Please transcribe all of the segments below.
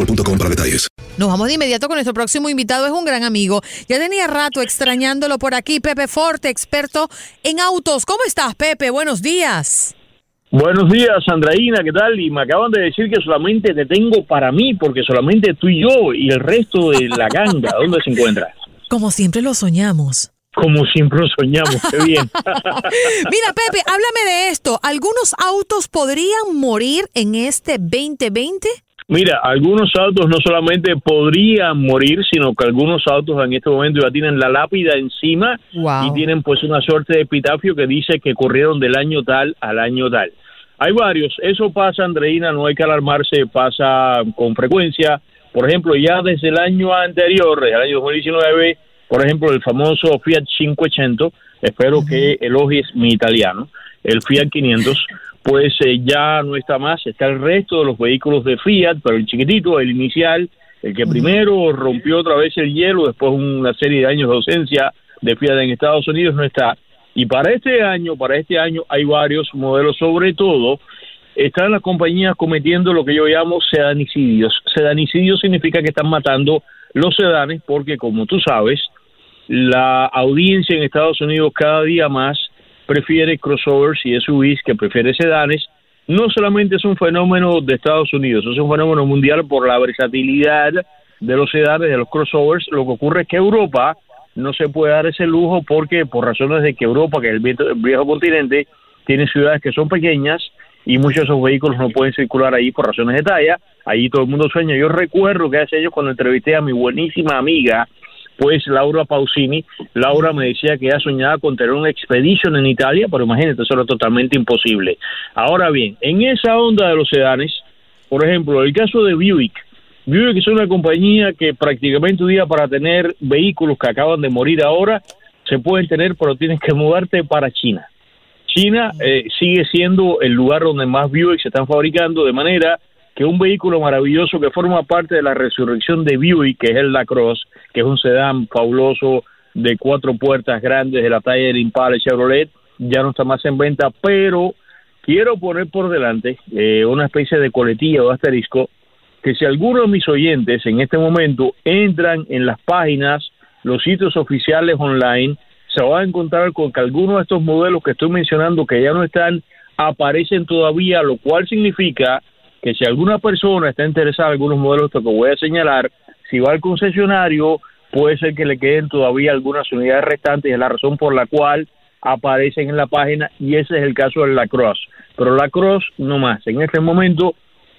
boostmobile.com para detalles. Nos vamos de inmediato con nuestro próximo invitado. Es un gran amigo. Ya tenía rato extrañándolo por aquí. Pepe Forte, experto en autos. ¿Cómo estás, Pepe? Buenos días. Buenos días, Andraína, ¿qué tal? Y me acaban de decir que solamente te tengo para mí, porque solamente tú y yo y el resto de la ganga, ¿dónde se encuentra? Como siempre lo soñamos. Como siempre lo soñamos, qué bien. Mira, Pepe, háblame de esto. ¿Algunos autos podrían morir en este 2020? Mira, algunos autos no solamente podrían morir, sino que algunos autos en este momento ya tienen la lápida encima Wow. y tienen pues una suerte de epitafio que dice que corrieron del año tal al año tal. Hay varios, eso pasa, Andreina, no hay que alarmarse, pasa con frecuencia. Por ejemplo, ya desde el año anterior, desde el año 2019, por ejemplo, el famoso Fiat 500, espero que elogies mi italiano, el Fiat 500, pues eh, ya no está más, está el resto de los vehículos de Fiat, pero el chiquitito, el inicial, el que primero rompió otra vez el hielo después de una serie de años de ausencia de Fiat en Estados Unidos, no está. Y para este año, para este año hay varios modelos, sobre todo están las compañías cometiendo lo que yo llamo sedanicidios. Sedanicidios significa que están matando los sedanes porque, como tú sabes, la audiencia en Estados Unidos cada día más prefiere crossovers y SUVs que prefiere sedanes. No solamente es un fenómeno de Estados Unidos, es un fenómeno mundial por la versatilidad de los sedanes, de los crossovers. Lo que ocurre es que Europa no se puede dar ese lujo porque por razones de que Europa, que es el viejo, continente, tiene ciudades que son pequeñas y muchos de esos vehículos no pueden circular ahí por razones de talla. Allí todo el mundo sueña. Yo recuerdo que hace años cuando entrevisté a mi buenísima amiga, pues Laura Pausini, Laura me decía que ella soñaba con tener un Expedition en Italia, pero imagínate, eso era totalmente imposible. Ahora bien, en esa onda de los sedanes, por ejemplo, el caso de Buick, Buick es una compañía que prácticamente un día para tener vehículos que acaban de morir ahora, se pueden tener, pero tienes que mudarte para China. China eh, sigue siendo el lugar donde más Buick se están fabricando, de manera que un vehículo maravilloso que forma parte de la resurrección de Buick, que es el Lacrosse, que es un sedán fabuloso de cuatro puertas grandes de la talla del Impala Chevrolet, ya no está más en venta, pero quiero poner por delante eh, una especie de coletilla o asterisco que si alguno de mis oyentes en este momento entran en las páginas, los sitios oficiales online, se va a encontrar con que algunos de estos modelos que estoy mencionando que ya no están, aparecen todavía, lo cual significa que si alguna persona está interesada en algunos modelos que voy a señalar, si va al concesionario, puede ser que le queden todavía algunas unidades restantes, y es la razón por la cual aparecen en la página, y ese es el caso de la Cross. Pero la Cross no más. En este momento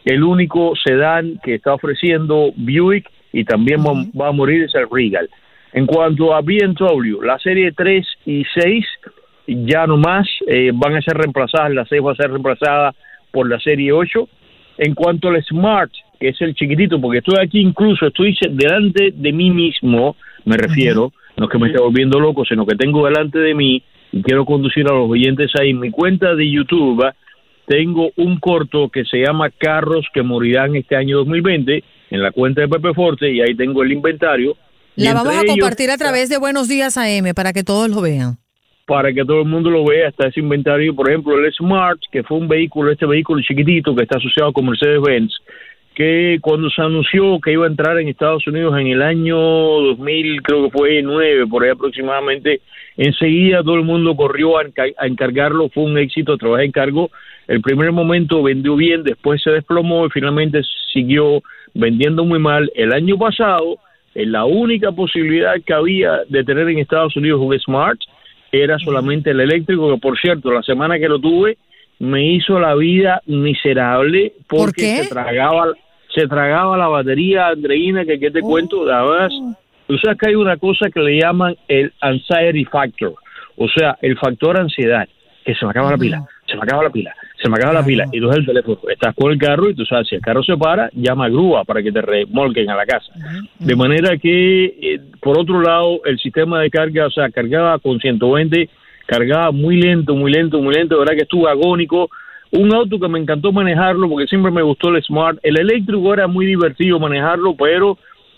el único sedán que está ofreciendo Buick y también va, va a morir es el Regal. En cuanto a BMW, la serie 3 y 6 ya no más eh, van a ser reemplazadas, la 6 va a ser reemplazada por la serie 8. En cuanto al Smart, que es el chiquitito, porque estoy aquí incluso, estoy delante de mí mismo, me refiero, no es que me esté volviendo loco, sino que tengo delante de mí y quiero conducir a los oyentes ahí. En mi cuenta de YouTube tengo un corto que se llama Carros que morirán este año 2020 en la cuenta de Pepe Forte y ahí tengo el inventario. La vamos a compartir a través de Buenos Días AM para que todos lo vean. Para que todo el mundo lo vea, está ese inventario, por ejemplo, el Smart, que fue un vehículo, este vehículo chiquitito que está asociado con Mercedes-Benz, que cuando se anunció que iba a entrar en Estados Unidos en el año 2000, creo que fue 9, por ahí aproximadamente, enseguida todo el mundo corrió a, encargarlo, fue un éxito, trabajé en cargo. El primer momento vendió bien, después se desplomó y finalmente siguió vendiendo muy mal. El año pasado, la única posibilidad que había de tener en Estados Unidos un Smart era solamente el eléctrico, que por cierto, la semana que lo tuve me hizo la vida miserable porque se tragaba se tragaba la batería, Andreina, que qué te cuento, además, tú sabes que hay una cosa que le llaman el anxiety factor, o sea, el factor ansiedad, que se me acaba la pila, se me acaba la pila, se me acaba la pila, y tú el teléfono, estás con el carro y tú sabes, si el carro se para, llama a grúa para que te remolquen a la casa. De manera que, eh, por otro lado, el sistema de carga, o sea, cargaba con 120, cargaba muy lento, muy lento, muy lento, de verdad que estuvo agónico. Un auto que me encantó manejarlo porque siempre me gustó el Smart. El eléctrico era muy divertido manejarlo, pero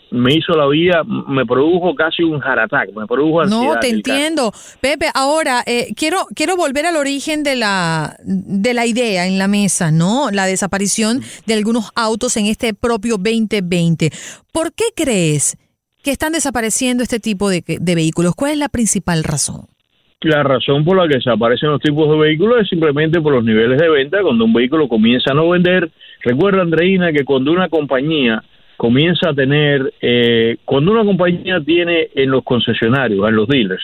me hizo la vida, me produjo casi un heart attack, me produjo ansiedad. No, te entiendo. Pepe, ahora eh, quiero, quiero volver al origen de la, de la idea en la mesa, ¿no? La desaparición de algunos autos en este propio 2020. ¿Por qué crees que están desapareciendo este tipo de, de vehículos? ¿Cuál es la principal razón? La razón por la que desaparecen los tipos de vehículos es simplemente por los niveles de venta. Cuando un vehículo comienza a no vender, recuerda, Andreina, que cuando una compañía comienza a tener, eh, cuando una compañía tiene en los concesionarios, en los dealers,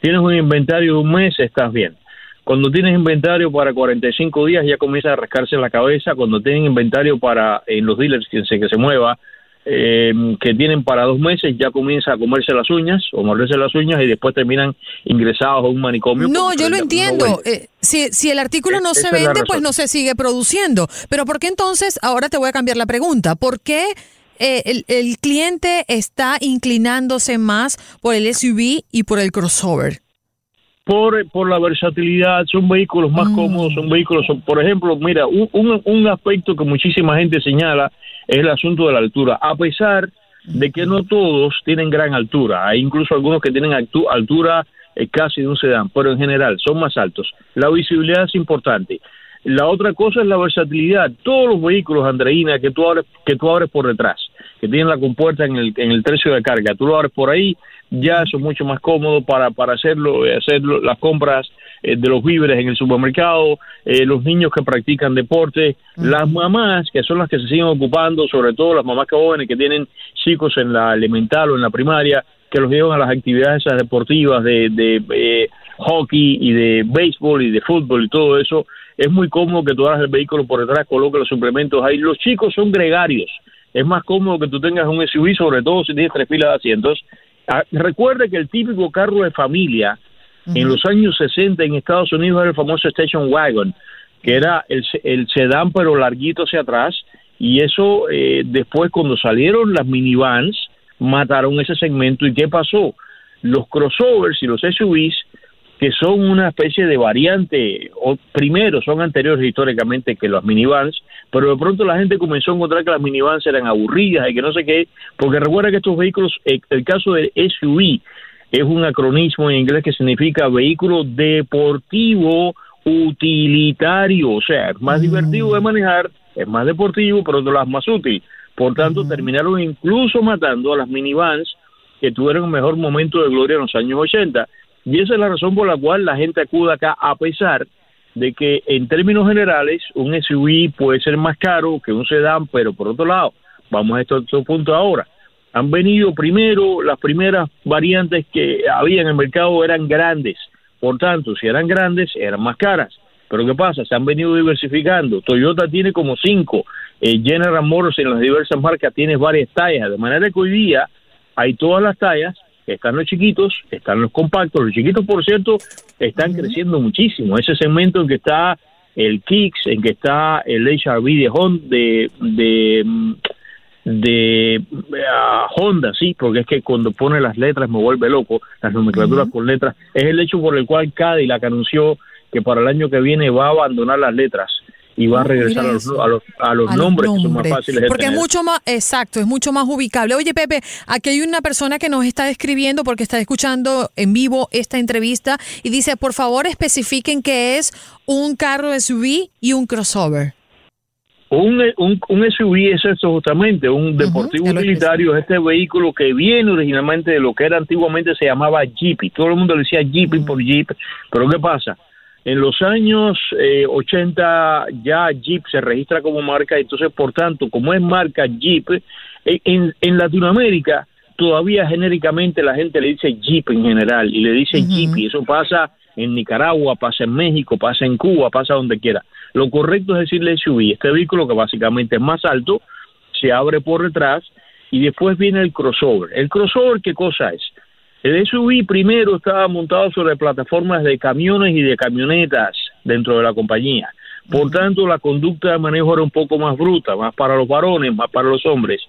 tienes un inventario de un mes, estás bien. Cuando tienes inventario para 45 días ya comienza a rascarse la cabeza. Cuando tienen inventario para en los dealers que se, que se mueva, eh, que tienen para dos meses, ya comienza a comerse las uñas o morderse las uñas y después terminan ingresados a un manicomio. No, yo lo entiendo. eh, si, si el artículo no se vende, pues no se sigue produciendo. Pero ¿por qué entonces, ahora te voy a cambiar la pregunta, ¿por qué eh, el, el cliente está inclinándose más por el SUV y por el crossover? Por, por la versatilidad, son vehículos más cómodos, son vehículos, son, por ejemplo, mira, un, un, un aspecto que muchísima gente señala es el asunto de la altura. A pesar de que no todos tienen gran altura, hay incluso algunos que tienen altu- altura eh, casi de un sedán, pero en general son más altos. La visibilidad es importante. La otra cosa es la versatilidad. Todos los vehículos, Andreina, que tú abres, que tú abres por detrás, que tienen la compuerta en el, en el tercio de carga, tú lo abres por ahí, ya eso es mucho más cómodo para, para hacerlo, eh, hacer las compras eh, de los víveres en el supermercado, eh, los niños que practican deporte, las mamás que son las que se siguen ocupando, sobre todo las mamás que jóvenes que tienen chicos en la elemental o en la primaria, que los llevan a las actividades esas deportivas de, de eh, hockey y de béisbol y de fútbol y todo eso, es muy cómodo que tú hagas el vehículo por detrás, coloques los suplementos ahí. Los chicos son gregarios, es más cómodo que tú tengas un SUV, sobre todo si tienes tres filas de asientos. Ah, recuerde que el típico carro de familia en los años 60 en Estados Unidos era el famoso Station Wagon, que era el, el sedán pero larguito hacia atrás, y eso eh, después cuando salieron las minivans mataron ese segmento. ¿Y qué pasó? Los crossovers y los SUVs que son una especie de variante, o primero son anteriores históricamente que las minivans, pero de pronto la gente comenzó a encontrar que las minivans eran aburridas y que no sé qué, porque recuerda que estos vehículos, eh, el caso del SUV es un acronismo en inglés que significa vehículo deportivo utilitario, o sea, es más divertido de manejar, es más deportivo, pero de las más útil. Por tanto, terminaron incluso matando a las minivans que tuvieron un mejor momento de gloria en los años 80. Y esa es la razón por la cual la gente acude acá, a pesar de que en términos generales un SUV puede ser más caro que un sedán, pero por otro lado, vamos a estos estos puntos ahora. Han venido primero, las primeras variantes que había en el mercado eran grandes, por tanto, si eran grandes, eran más caras. Pero ¿qué pasa? Se han venido diversificando. Toyota tiene como cinco. Eh, General Motors en las diversas marcas tiene varias tallas. De manera que hoy día hay todas las tallas. Están los chiquitos, están los compactos. Los chiquitos, por cierto, están creciendo muchísimo. Ese segmento en que está el Kicks, en que está el HRV de Honda, de, de, de ah, Honda, sí, porque es que cuando pone las letras me vuelve loco, las nomenclaturas con letras. Es el hecho por el cual Cadillac anunció que para el año que viene va a abandonar las letras y va a regresar a los, a los, a los A nombres que son más fáciles de Porque es mucho más, exacto, es mucho más ubicable. Oye, Pepe, aquí hay una persona que nos está escribiendo porque está escuchando en vivo esta entrevista y dice, por favor, especifiquen qué es un carro SUV y un crossover. Un, un, un SUV es eso justamente, un deportivo utilitario, es este vehículo que viene originalmente de lo que era antiguamente se llamaba Jeep, y todo el mundo le decía Jeep por Jeep, pero ¿qué pasa? En los años eh, 80 ya Jeep se registra como marca, entonces por tanto, como es marca Jeep, eh, en, en Latinoamérica todavía genéricamente la gente le dice Jeep en general y le dice Jeep y eso pasa en Nicaragua, pasa en México, pasa en Cuba, pasa donde quiera. Lo correcto es decirle SUV, este vehículo que básicamente es más alto, se abre por detrás y después viene el crossover. ¿El crossover qué cosa es? El SUV primero estaba montado sobre plataformas de camiones y de camionetas dentro de la compañía. Por tanto, la conducta de manejo era un poco más bruta, más para los varones, más para los hombres.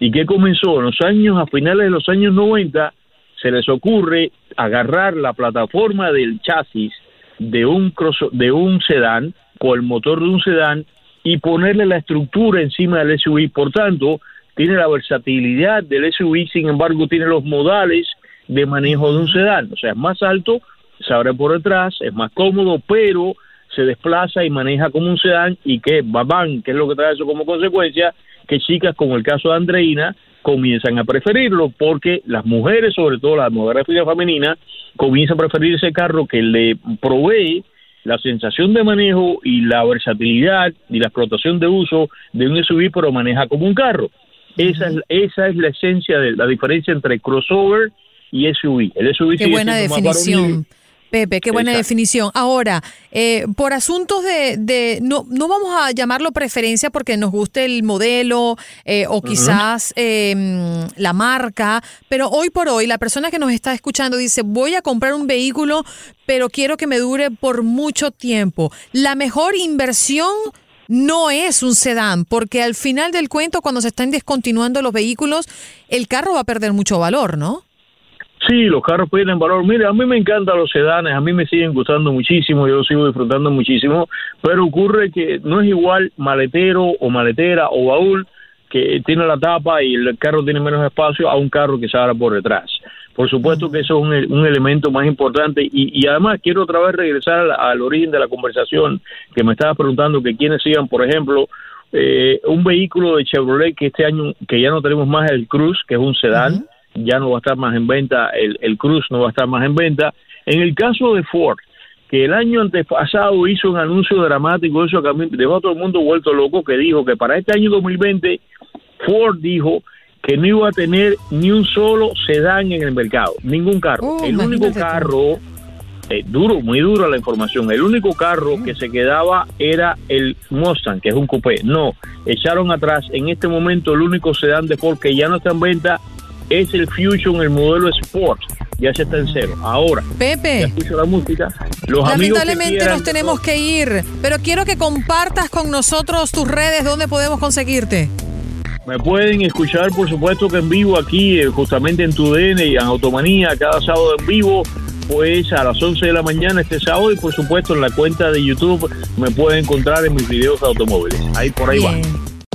¿Y qué comenzó? En los años, a finales de los años 90, se les ocurre agarrar la plataforma del chasis de un, cross- de un sedán, con el motor de un sedán, y ponerle la estructura encima del SUV. Por tanto, tiene la versatilidad del SUV, sin embargo, tiene los modales de manejo de un sedán. O sea, es más alto, se abre por detrás, es más cómodo, pero se desplaza y maneja como un sedán y que babán, que es lo que trae eso como consecuencia, que chicas como el caso de Andreina comienzan a preferirlo porque las mujeres, sobre todo la demografía femenina, comienzan a preferir ese carro que le provee la sensación de manejo y la versatilidad y la explotación de uso de un SUV, pero maneja como un carro. Esa es, esa es la esencia de la diferencia entre crossover y SUV. El SUV Qué buena más definición. Pepe, qué buena Exacto. definición. Ahora, eh, por asuntos de, de- no, no vamos a llamarlo preferencia porque nos guste el modelo eh, o quizás eh, la marca, pero hoy por hoy la persona que nos está escuchando dice, voy a comprar un vehículo, pero quiero que me dure por mucho tiempo. La mejor inversión no es un sedán, porque al final del cuento, cuando se están descontinuando los vehículos, el carro va a perder mucho valor, ¿no? Sí, los carros pierden valor. Mire, a mí me encantan los sedanes, a mí me siguen gustando muchísimo, yo los sigo disfrutando muchísimo, pero ocurre que no es igual maletero o maletera o baúl que tiene la tapa y el carro tiene menos espacio a un carro que se abre por detrás. Por supuesto que eso es un, un elemento más importante y, y además quiero otra vez regresar al, origen de la conversación que me estaba preguntando que quienes sigan, por ejemplo, eh, un vehículo de Chevrolet que este año, que ya no tenemos más el Cruz, que es un sedán, ya no va a estar más en venta, el, el Cruz no va a estar más en venta. En el caso de Ford, que el año antepasado hizo un anuncio dramático, eso que a mí dejó a todo el mundo vuelto loco, que dijo que para este año 2020 Ford dijo que no iba a tener ni un solo sedán en el mercado, ningún carro. Oh, el único carro, eh, duro, muy dura la información, el único carro que se quedaba era el Mustang, que es un coupé. No, echaron atrás. En este momento el único sedán de Ford que ya no está en venta es el Fusion, el modelo Sport. Ya se está en cero. Ahora, Pepe. escucho la música. Los amigos Lamentablemente quieran- nos tenemos que ir, pero quiero que compartas con nosotros tus redes, dónde podemos conseguirte. Me pueden escuchar, por supuesto, que en vivo aquí, eh, justamente en tu DN y en Automanía, cada sábado en vivo, pues a las 11 de la mañana este sábado y por supuesto en la cuenta de YouTube me pueden encontrar en mis videos de automóviles. Ahí por ahí va.